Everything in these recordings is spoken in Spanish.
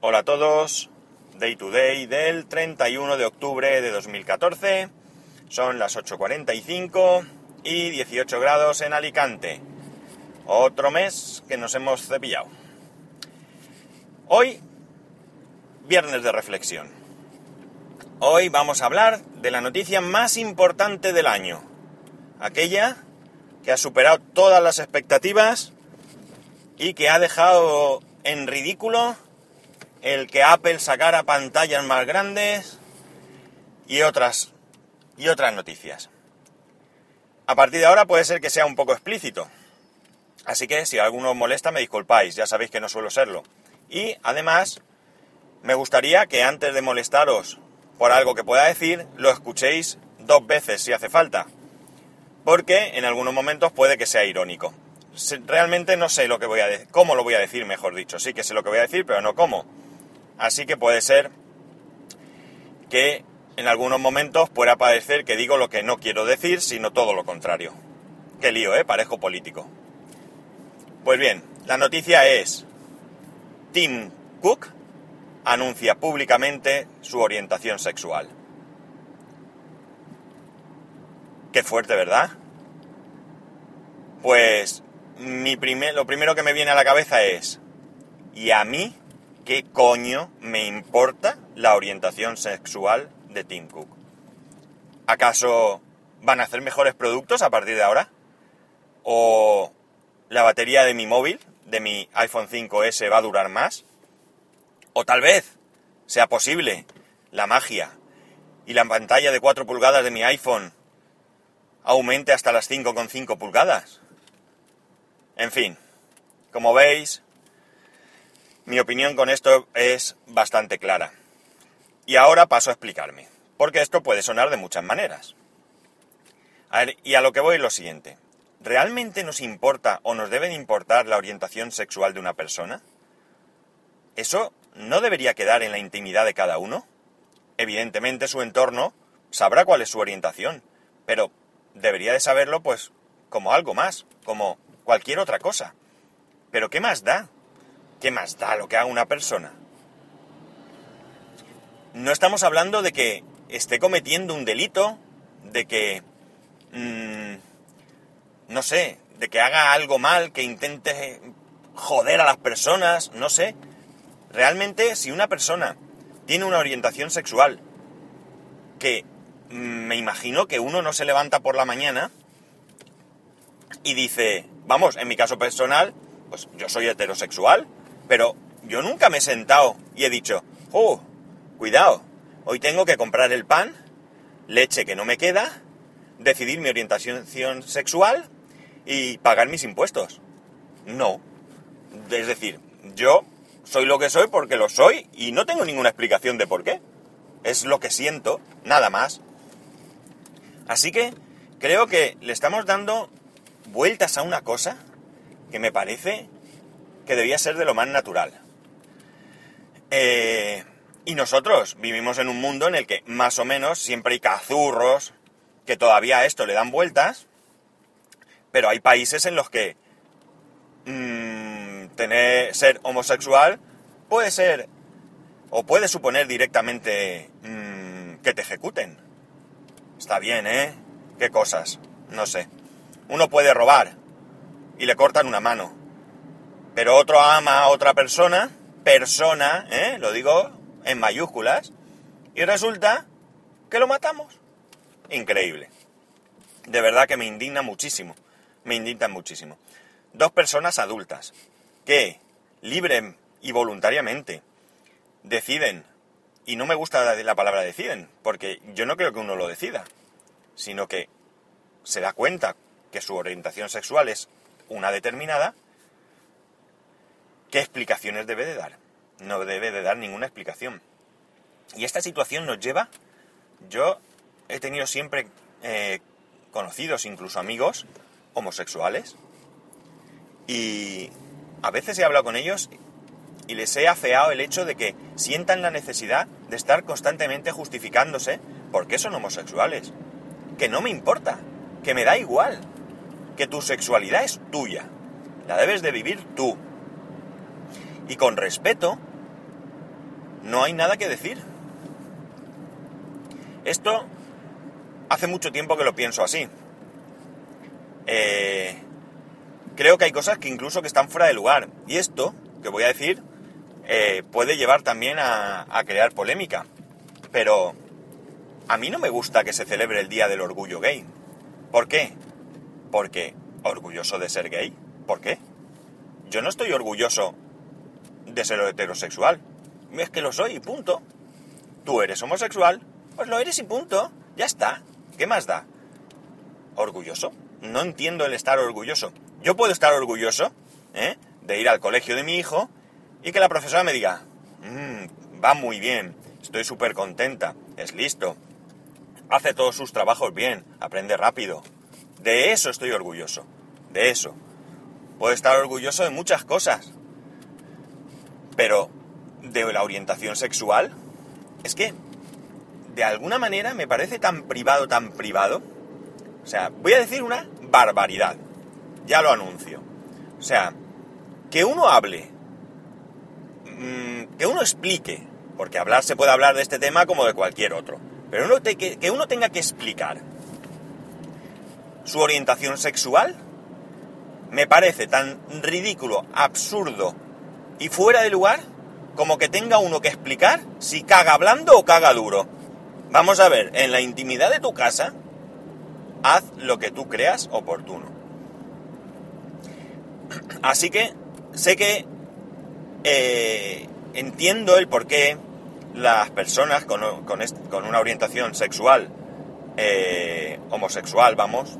Hola a todos, Day to Day del 31 de octubre de 2014, son las 8.45 y 18 grados en Alicante. Otro mes que nos hemos cepillado. Hoy, viernes de reflexión. Hoy vamos a hablar de la noticia más importante del año. Aquella que ha superado todas las expectativas y que ha dejado en ridículo el que Apple sacara pantallas más grandes y otras y otras noticias. A partir de ahora puede ser que sea un poco explícito. Así que si alguno os molesta me disculpáis, ya sabéis que no suelo serlo. Y además me gustaría que antes de molestaros por algo que pueda decir, lo escuchéis dos veces si hace falta. Porque en algunos momentos puede que sea irónico. Realmente no sé lo que voy a cómo lo voy a decir, mejor dicho. Sí que sé lo que voy a decir, pero no cómo. Así que puede ser que en algunos momentos pueda parecer que digo lo que no quiero decir, sino todo lo contrario. Qué lío, ¿eh? Parejo político. Pues bien, la noticia es, Tim Cook anuncia públicamente su orientación sexual. Qué fuerte, ¿verdad? Pues mi primer, lo primero que me viene a la cabeza es, ¿y a mí qué coño me importa la orientación sexual de Tim Cook? ¿Acaso van a hacer mejores productos a partir de ahora? ¿O la batería de mi móvil, de mi iPhone 5S, va a durar más? ¿O tal vez sea posible la magia y la pantalla de 4 pulgadas de mi iPhone aumente hasta las 5,5 pulgadas? En fin, como veis, mi opinión con esto es bastante clara. Y ahora paso a explicarme, porque esto puede sonar de muchas maneras. A ver, y a lo que voy es lo siguiente. ¿Realmente nos importa o nos debe importar la orientación sexual de una persona? ¿Eso no debería quedar en la intimidad de cada uno? Evidentemente su entorno sabrá cuál es su orientación, pero debería de saberlo pues como algo más, como cualquier otra cosa. Pero ¿qué más da? ¿Qué más da lo que haga una persona? No estamos hablando de que esté cometiendo un delito, de que... Mmm, no sé, de que haga algo mal, que intente joder a las personas, no sé. Realmente, si una persona tiene una orientación sexual que me imagino que uno no se levanta por la mañana y dice, vamos, en mi caso personal, pues yo soy heterosexual, pero yo nunca me he sentado y he dicho, oh, cuidado, hoy tengo que comprar el pan, leche que no me queda, decidir mi orientación sexual y pagar mis impuestos. No. Es decir, yo soy lo que soy porque lo soy y no tengo ninguna explicación de por qué. Es lo que siento, nada más. Así que creo que le estamos dando vueltas a una cosa que me parece que debía ser de lo más natural. Eh, y nosotros vivimos en un mundo en el que más o menos siempre hay cazurros que todavía a esto le dan vueltas, pero hay países en los que mmm, tener, ser homosexual puede ser o puede suponer directamente mmm, que te ejecuten. Está bien, ¿eh? ¿Qué cosas? No sé. Uno puede robar y le cortan una mano pero otro ama a otra persona, persona, ¿eh? lo digo en mayúsculas, y resulta que lo matamos. Increíble. De verdad que me indigna muchísimo. Me indigna muchísimo. Dos personas adultas que, libre y voluntariamente, deciden, y no me gusta la palabra deciden, porque yo no creo que uno lo decida, sino que se da cuenta que su orientación sexual es una determinada, ¿qué explicaciones debe de dar? No debe de dar ninguna explicación. Y esta situación nos lleva, yo he tenido siempre eh, conocidos, incluso amigos, homosexuales, y a veces he hablado con ellos y les he afeado el hecho de que sientan la necesidad de estar constantemente justificándose porque son homosexuales. Que no me importa, que me da igual, que tu sexualidad es tuya, la debes de vivir tú, y con respeto no hay nada que decir. Esto hace mucho tiempo que lo pienso así. Eh, creo que hay cosas que incluso que están fuera de lugar. Y esto, que voy a decir, eh, puede llevar también a, a crear polémica. Pero a mí no me gusta que se celebre el Día del Orgullo Gay. ¿Por qué? Porque orgulloso de ser gay. ¿Por qué? Yo no estoy orgulloso de ser heterosexual. Es que lo soy y punto. Tú eres homosexual, pues lo eres y punto. Ya está. ¿Qué más da? ¿Orgulloso? No entiendo el estar orgulloso. Yo puedo estar orgulloso ¿eh? de ir al colegio de mi hijo y que la profesora me diga, mm, va muy bien, estoy súper contenta, es listo, hace todos sus trabajos bien, aprende rápido. De eso estoy orgulloso, de eso. Puedo estar orgulloso de muchas cosas, pero de la orientación sexual, es que de alguna manera me parece tan privado, tan privado. O sea, voy a decir una barbaridad, ya lo anuncio. O sea, que uno hable, mm, que uno explique, porque hablar se puede hablar de este tema como de cualquier otro, pero uno que uno tenga que explicar su orientación sexual, me parece tan ridículo, absurdo y fuera de lugar como que tenga uno que explicar si caga blando o caga duro. Vamos a ver, en la intimidad de tu casa, haz lo que tú creas oportuno. Así que sé que eh, entiendo el por qué las personas con, una orientación sexual, eh, homosexual, vamos,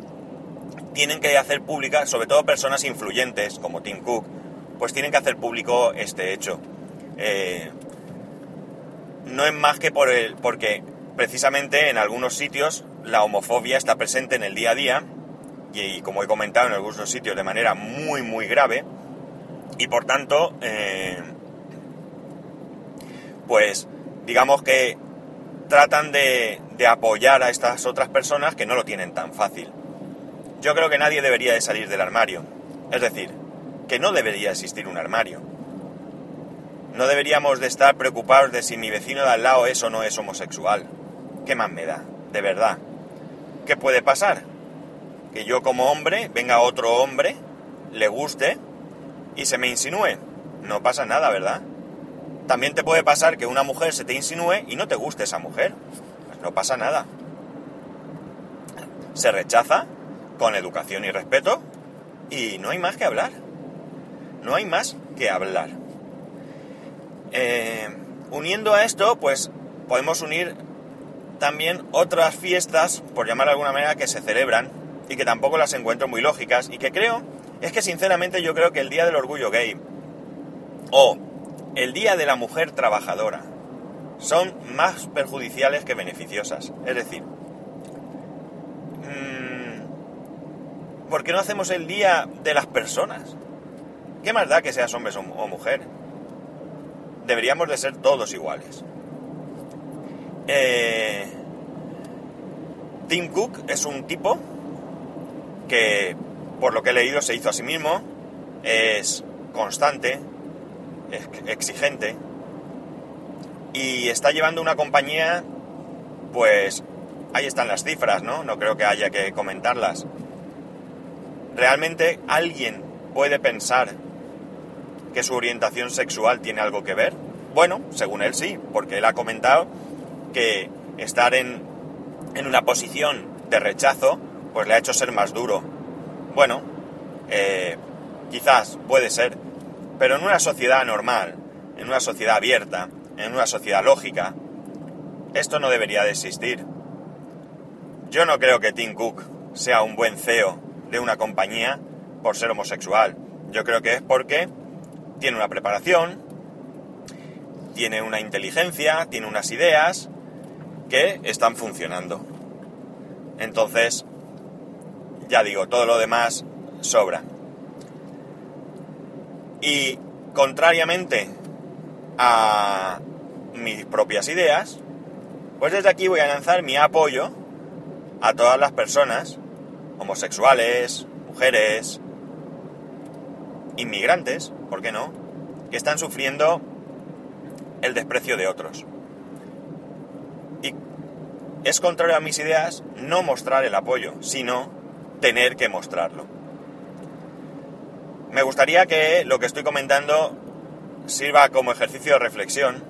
tienen que hacer pública, sobre todo personas influyentes como Tim Cook, pues tienen que hacer público este hecho. Eh, no es más que por el, porque precisamente en algunos sitios la homofobia está presente en el día a día y, como he comentado en algunos sitios de manera muy muy grave y por tanto eh, pues digamos que tratan de, de apoyar a estas otras personas que no lo tienen tan fácil. Yo creo que nadie debería de salir del armario. Es decir, que no debería existir un armario. No deberíamos de estar preocupados de si mi vecino de al lado es o no es homosexual. ¿Qué más me da? De verdad. ¿Qué puede pasar? Que yo como hombre venga otro hombre, le guste y se me insinúe. No pasa nada, ¿verdad? También te puede pasar que una mujer se te insinúe y no te guste esa mujer. Pues no pasa nada. Se rechaza con educación y respeto y no hay más que hablar. No hay más que hablar. Eh, uniendo a esto, pues podemos unir también otras fiestas, por llamar de alguna manera, que se celebran y que tampoco las encuentro muy lógicas y que creo, es que sinceramente yo creo que el Día del Orgullo Gay o el Día de la Mujer Trabajadora son más perjudiciales que beneficiosas. Es decir, mmm, ¿por qué no hacemos el Día de las Personas? ¿Qué más da que seas hombre o mujer? deberíamos de ser todos iguales. Eh, Tim Cook es un tipo que, por lo que he leído, se hizo a sí mismo, es constante, es exigente y está llevando una compañía, pues ahí están las cifras, ¿no? No creo que haya que comentarlas. ¿Realmente alguien puede pensar que su orientación sexual tiene algo que ver? Bueno, según él sí, porque él ha comentado que estar en, en una posición de rechazo pues le ha hecho ser más duro. Bueno, eh, quizás puede ser, pero en una sociedad normal, en una sociedad abierta, en una sociedad lógica, esto no debería de existir. Yo no creo que Tim Cook sea un buen CEO de una compañía por ser homosexual. Yo creo que es porque tiene una preparación, tiene una inteligencia, tiene unas ideas que están funcionando. Entonces, ya digo, todo lo demás sobra. Y contrariamente a mis propias ideas, pues desde aquí voy a lanzar mi apoyo a todas las personas, homosexuales, mujeres, inmigrantes, ¿por qué no?, que están sufriendo el desprecio de otros. Y es contrario a mis ideas no mostrar el apoyo, sino tener que mostrarlo. Me gustaría que lo que estoy comentando sirva como ejercicio de reflexión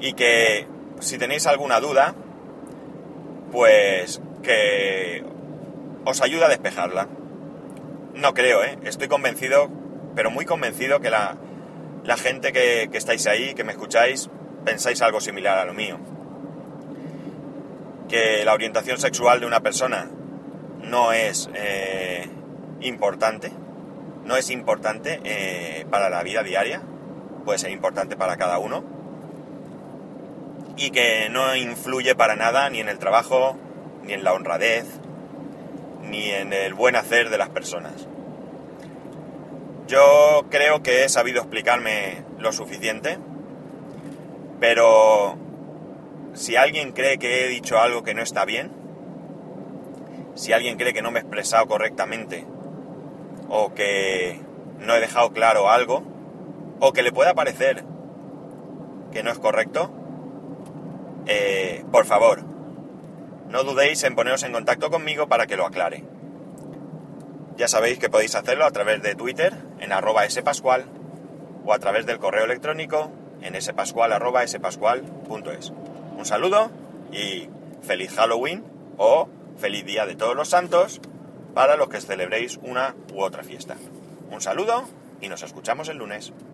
y que si tenéis alguna duda, pues que os ayude a despejarla. No creo, ¿eh? Estoy convencido, pero muy convencido que la, gente que, estáis ahí, que me escucháis, pensáis algo similar a lo mío. Que la orientación sexual de una persona no es eh, importante, no es importante eh, para la vida diaria, puede ser importante para cada uno, y que no influye para nada ni en el trabajo, ni en la honradez, ni en el buen hacer de las personas. Yo creo que he sabido explicarme lo suficiente, pero si alguien cree que he dicho algo que no está bien, si alguien cree que no me he expresado correctamente, o que no he dejado claro algo, o que le pueda parecer que no es correcto, eh, por favor, no dudéis en poneros en contacto conmigo para que lo aclare. Ya sabéis que podéis hacerlo a través de Twitter en arroba spascual o a través del correo electrónico en spascual arroba spascual.es. Un saludo y feliz Halloween o feliz Día de Todos los Santos para los que celebréis una u otra fiesta. Un saludo y nos escuchamos el lunes.